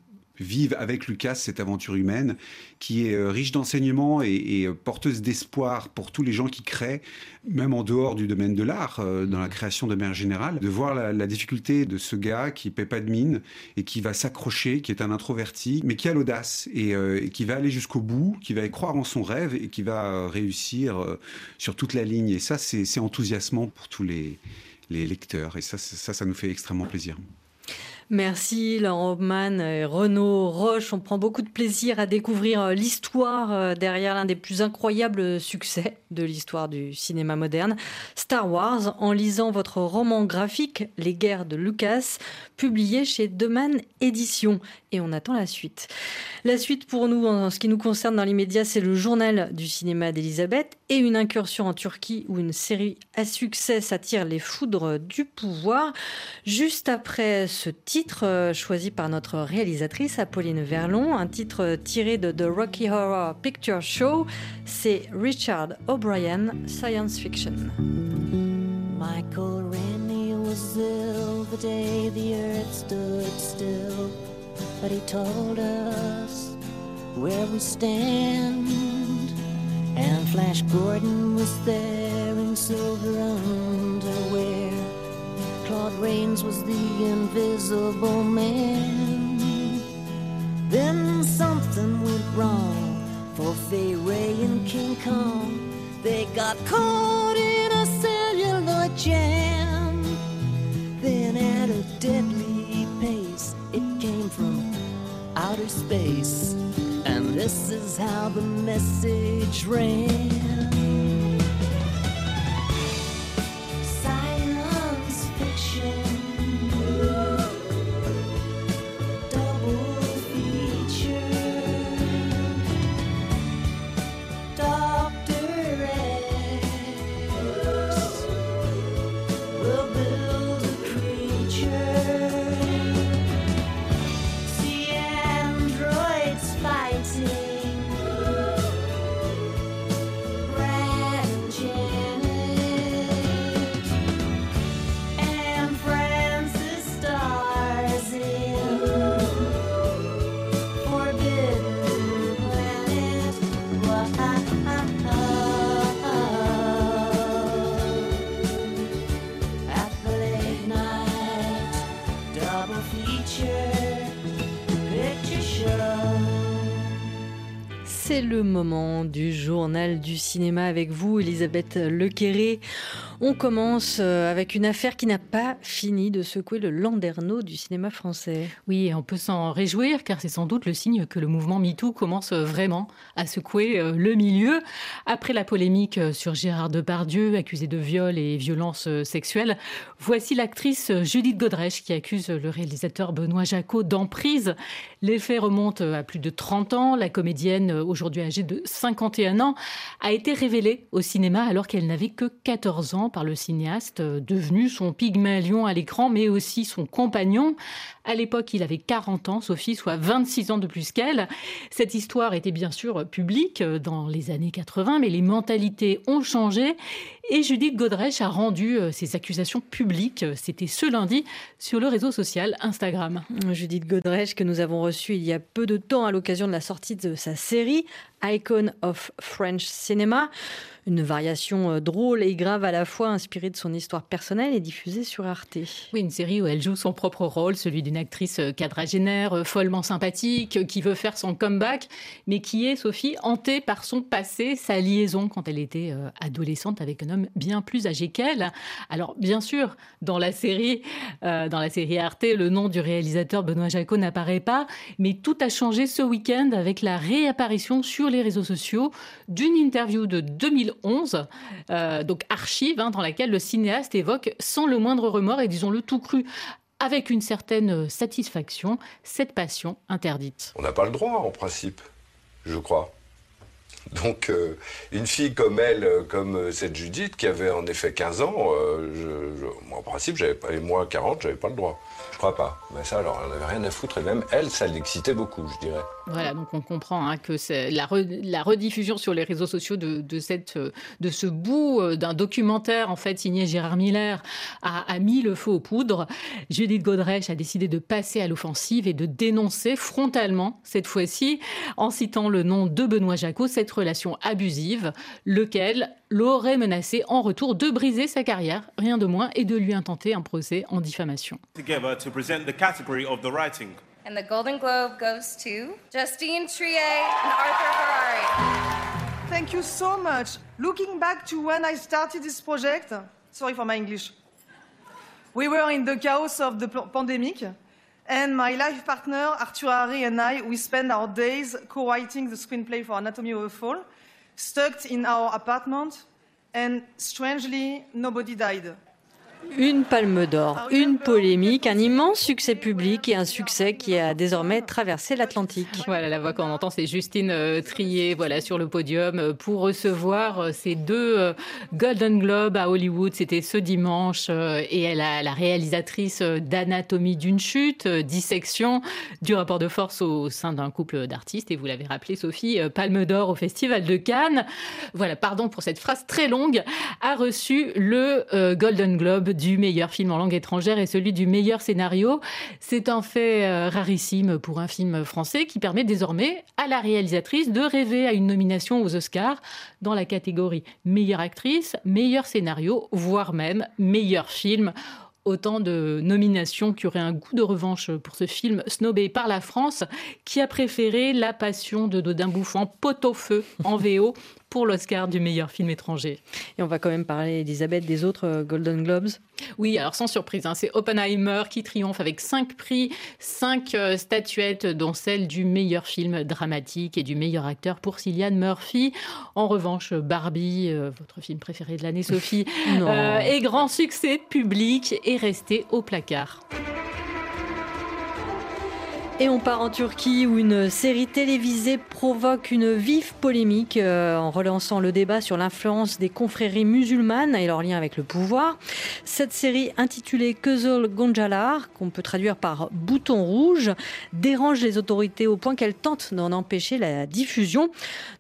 vivent avec Lucas cette aventure humaine qui est euh, riche d'enseignements et, euh, porteuse d'espoir pour tous les gens qui créent, même en dehors du domaine de l'art, euh, dans la création de manière générale, de voir la, difficulté de ce gars qui paie pas de mine et qui va s'accrocher, qui est un introverti, mais qui a l'audace et, qui va aller jusqu'au bout, qui va y croire en son rêve et qui va réussir sur toute la ligne. Et ça, c'est enthousiasmant pour tous les, lecteurs. Et ça, ça nous fait extrêmement plaisir. Merci Laurent Hoffman et Renaud Roche. On prend beaucoup de plaisir à découvrir euh, l'histoire euh, derrière l'un des plus incroyables succès de l'histoire du cinéma moderne, Star Wars, en lisant votre roman graphique Les guerres de Lucas, publié chez Deman Éditions. Et on attend la suite. La suite pour nous, en ce qui nous concerne dans l'immédiat, c'est le journal du cinéma d'Elisabeth et une incursion en Turquie où une série à succès s'attire les foudres du pouvoir. Juste après ce titre euh, choisi par notre réalisatrice Apolline Verlon, un titre tiré de The Rocky Horror Picture Show, c'est Richard O'Brien Science Fiction. Michael Rennie was the day the earth stood still, but he told us where we stand. And Flash Gordon was there in silver underwear. Claude Rains was the invisible man. Then something went wrong for Fay Ray and King Kong. They got caught in a celluloid jam. Then at a deadly pace, it came from outer space. And this is how the message ran. C'est le moment du journal du cinéma avec vous, Elisabeth Lequéré. On commence euh, avec une affaire qui n'a pas fini de secouer le landerneau du cinéma français. Oui, on peut s'en réjouir car c'est sans doute le signe que le mouvement MeToo commence vraiment à secouer euh, le milieu. Après la polémique euh, sur Gérard Depardieu, accusé de viol et violences sexuelles, voici l'actrice Judith Godrèche qui accuse le réalisateur Benoît Jacot d'emprise. Les faits remontent à plus de 30 ans. La comédienne, aujourd'hui âgée de 51 ans, a été révélée au cinéma alors qu'elle n'avait que 14 ans par le cinéaste, euh, devenu son pygmalion à l'écran, mais aussi son compagnon. À l'époque, il avait 40 ans, Sophie, soit 26 ans de plus qu'elle. Cette histoire était bien sûr publique euh, dans les années 80, mais les mentalités ont changé et Judith Godrèche a rendu euh, ses accusations publiques. C'était ce lundi sur le réseau social Instagram. Judith Godrèche que nous avons reçue il y a peu de temps à l'occasion de la sortie de sa série Icon of French Cinema une variation euh, drôle et grave à la fois inspirée de son histoire personnelle et diffusée sur Arte. Oui, une série où elle joue son propre rôle, celui d'une actrice euh, quadragénaire, euh, follement sympathique, qui veut faire son comeback, mais qui est, Sophie, hantée par son passé, sa liaison quand elle était adolescente avec un homme bien plus âgé qu'elle. Alors, bien sûr, dans la série, dans la série Arte, le nom du réalisateur Benoît Jacot n'apparaît pas, mais tout a changé ce week-end avec la réapparition sur les réseaux sociaux d'une interview de 2011 2011, euh, donc archive, hein, dans laquelle le cinéaste évoque sans le moindre remords et disons-le tout cru avec une certaine satisfaction cette passion interdite. On n'a pas le droit en principe, je crois. Donc, euh, une fille comme elle, euh, comme cette Judith, qui avait en effet 15 ans, moi, en principe, j'avais pas, et moi 40, j'avais pas le droit. Je crois pas. Mais ça, alors, elle n'avait rien à foutre. Et même elle, ça l'excitait beaucoup, je dirais. Voilà, donc on comprend hein, que la, la, rediffusion sur les réseaux sociaux de, ce bout euh, d'un documentaire en fait signé Gérard Miller a, mis le feu aux poudres. Judith Godrèche a décidé de passer à l'offensive et de dénoncer frontalement cette fois-ci, en citant le nom de Benoît Jacot, cette relation abusive, lequel l'aurait menacé en retour de briser sa carrière, rien de moins, et de lui intenter un procès en diffamation. And the Golden Globe goes to Justine Trier and Arthur Ferrari. Thank you so much. Looking back to when I started this project, sorry for my English, we were in the chaos of the pandemic, and my life partner, Arthur Harry, and I, we spent our days co-writing the screenplay for Anatomy of a Fall, stuck in our apartment, and strangely, nobody died. Une palme d'or, une polémique, un immense succès public et un succès qui a désormais traversé l'Atlantique. Voilà, la voix qu'on entend, c'est Justine euh, Trier, voilà, sur le podium euh, pour recevoir euh, ces deux Golden Globes à Hollywood. C'était ce dimanche et elle a la réalisatrice d'Anatomie d'une chute, dissection du rapport de force au sein d'un couple d'artistes. Et vous l'avez rappelé, Sophie, Palme d'or au Festival de Cannes. Voilà, pardon pour cette phrase très longue, a reçu le Golden Globe du meilleur film en langue étrangère et celui du meilleur scénario. C'est un fait euh, rarissime pour un film français qui permet désormais à la réalisatrice de rêver à une nomination aux Oscars dans la catégorie meilleure actrice, meilleur scénario, voire même meilleur film autant de nominations qui auraient un goût de revanche pour ce film snobé par la France, qui a préféré La Passion de Dodin Bouffant, pot au feu en VO pour l'Oscar du meilleur film étranger. Et on va quand même parler, Elisabeth, des autres euh, Golden Globes. Oui, alors sans surprise, hein, c'est Oppenheimer qui triomphe avec cinq prix, cinq euh, statuettes, dont celle du meilleur film dramatique et du meilleur acteur pour Cillian Murphy. En revanche, Barbie, euh, votre film préféré de l'année, Sophie, et grand succès public, est resté au placard. Et on part en Turquie où une série télévisée provoque une vive polémique euh, en relançant le débat sur l'influence des confréries musulmanes et leur lien avec le pouvoir. Cette série intitulée Kızıl Goncalar, qu'on peut traduire par bouton rouge, dérange les autorités au point qu'elle tente d'en empêcher la diffusion.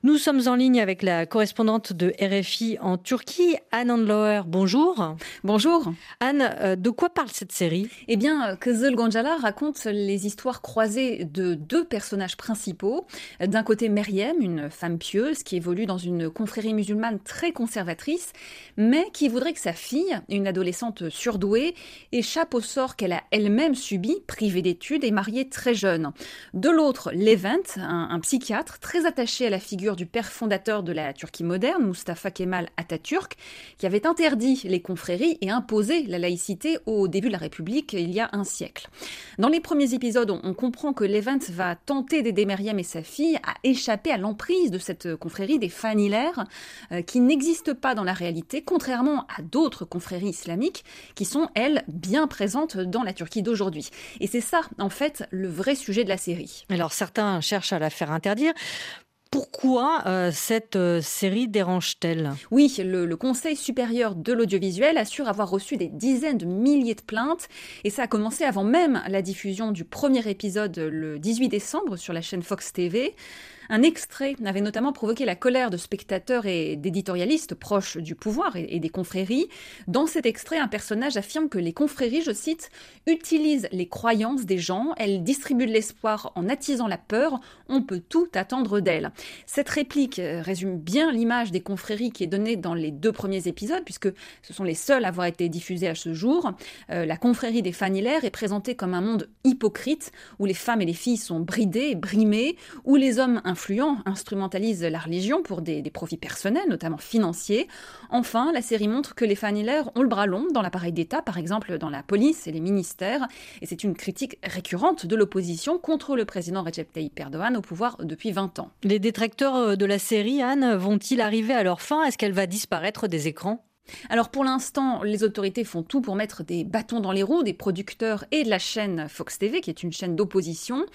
Nous sommes en ligne avec la correspondante de RFI en Turquie, Anne Andlauer. Bonjour. Bonjour. Anne, euh, de quoi parle cette série? Eh bien, Kızıl Goncalar raconte les histoires croisées de deux personnages principaux. D'un côté, Meriem, une femme pieuse qui évolue dans une confrérie musulmane très conservatrice, mais qui voudrait que sa fille, une adolescente surdouée, échappe au sort qu'elle a elle-même subi, privée d'études et mariée très jeune. De l'autre, Levent, un, un psychiatre très attaché à la figure du père fondateur de la Turquie moderne, Mustafa Kemal Atatürk, qui avait interdit les confréries et imposé la laïcité au début de la République il y a un siècle. Dans les premiers épisodes, on comprend que Levent va tenter d'aider Myriam et sa fille à échapper à l'emprise de cette confrérie des Fanilaires, euh, qui n'existe pas dans la réalité, contrairement à d'autres confréries islamiques qui sont, elles, bien présentes dans la Turquie d'aujourd'hui. Et c'est ça, en fait, le vrai sujet de la série. Alors certains cherchent à la faire interdire. Pourquoi euh, cette euh, série dérange-t-elle? Oui, le, le, Conseil supérieur de l'audiovisuel assure avoir reçu des dizaines de milliers de plaintes et ça a commencé avant même la diffusion du premier épisode le 18 décembre sur la chaîne Fox TV. Un extrait avait notamment provoqué la colère de spectateurs et d'éditorialistes proches du pouvoir et, des confréries. Dans cet extrait, un personnage affirme que les confréries, je cite, utilisent les croyances des gens, elles distribuent l'espoir en attisant la peur, on peut tout attendre d'elles. Cette réplique euh, résume bien l'image des confréries qui est donnée dans les deux premiers épisodes, puisque ce sont les seuls à avoir été diffusés à ce jour. Euh, la confrérie des Fanilaires est présentée comme un monde hypocrite, où les femmes et les filles sont bridées, brimées, où les hommes influents instrumentalisent la religion pour des, profits personnels, notamment financiers. Enfin, la série montre que les Fanilaires ont le bras long dans l'appareil d'État, par exemple dans la police et les ministères, et c'est une critique récurrente de l'opposition contre le président Recep Tayyip Erdogan au pouvoir depuis 20 ans. Les détracteurs de la série, Anne, vont-ils arriver à leur fin? Est-ce qu'elle va disparaître des écrans? Alors pour l'instant, les autorités font tout pour mettre des bâtons dans les roues des producteurs et de la chaîne Fox TV, qui est une chaîne d'opposition.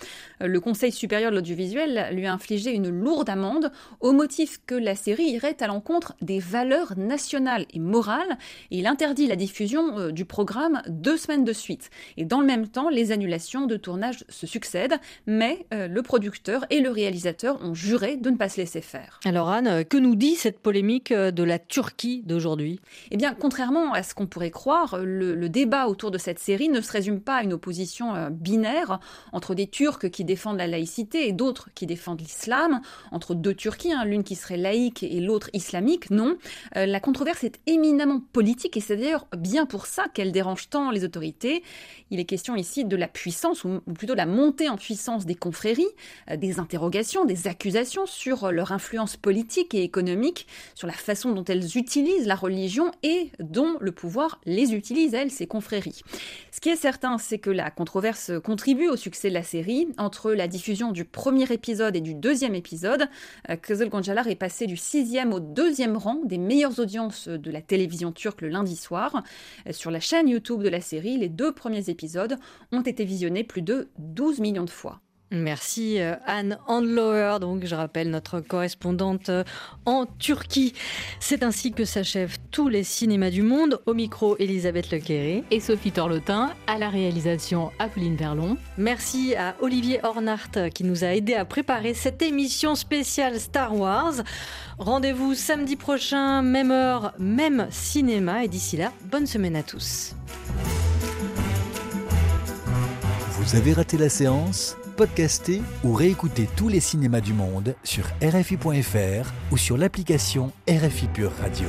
Euh, le Conseil supérieur de l'audiovisuel lui a infligé une lourde amende au motif que la série irait à l'encontre des valeurs nationales et morales, et il interdit la diffusion euh, du programme deux semaines de suite. Et dans le même temps, les annulations de tournage se succèdent, mais euh, le producteur et le réalisateur ont juré de ne pas se laisser faire. Alors Anne, que nous dit cette polémique de la Turquie d'aujourd'hui? Eh bien, contrairement à ce qu'on pourrait croire, le, débat autour de cette série ne se résume pas à une opposition euh, binaire entre des Turcs qui défendent la laïcité et d'autres qui défendent l'islam, entre deux Turquies, hein, l'une qui serait laïque et l'autre islamique. Non, euh, la controverse est éminemment politique et c'est d'ailleurs bien pour ça qu'elle dérange tant les autorités. Il est question ici de la puissance, ou, plutôt la montée en puissance des confréries, euh, des interrogations, des accusations sur leur influence politique et économique, sur la façon dont elles utilisent la religion et dont le pouvoir les utilise, elles, ces confréries. Ce qui est certain, c'est que la controverse contribue au succès de la série. Entre la diffusion du premier épisode et du deuxième épisode, Kızıl Goncalar est passé du sixième au deuxième rang des meilleures audiences de la télévision turque le lundi soir. Sur la chaîne YouTube de la série, les deux premiers épisodes ont été visionnés plus de 12 millions de fois. Merci Anne Handlower, donc je rappelle notre correspondante en Turquie. C'est ainsi que s'achèvent tous les cinémas du monde. Au micro, Elisabeth Lequeré et Sophie Torlotin, à la réalisation Apolline Verlon. Merci à Olivier Hornart qui nous a aidé à préparer cette émission spéciale Star Wars. Rendez-vous samedi prochain, même heure, même cinéma. Et d'ici là, bonne semaine à tous. Vous avez raté la séance? Podcastez ou réécoutez tous les cinémas du monde sur RFI.fr ou sur l'application RFI Pure Radio.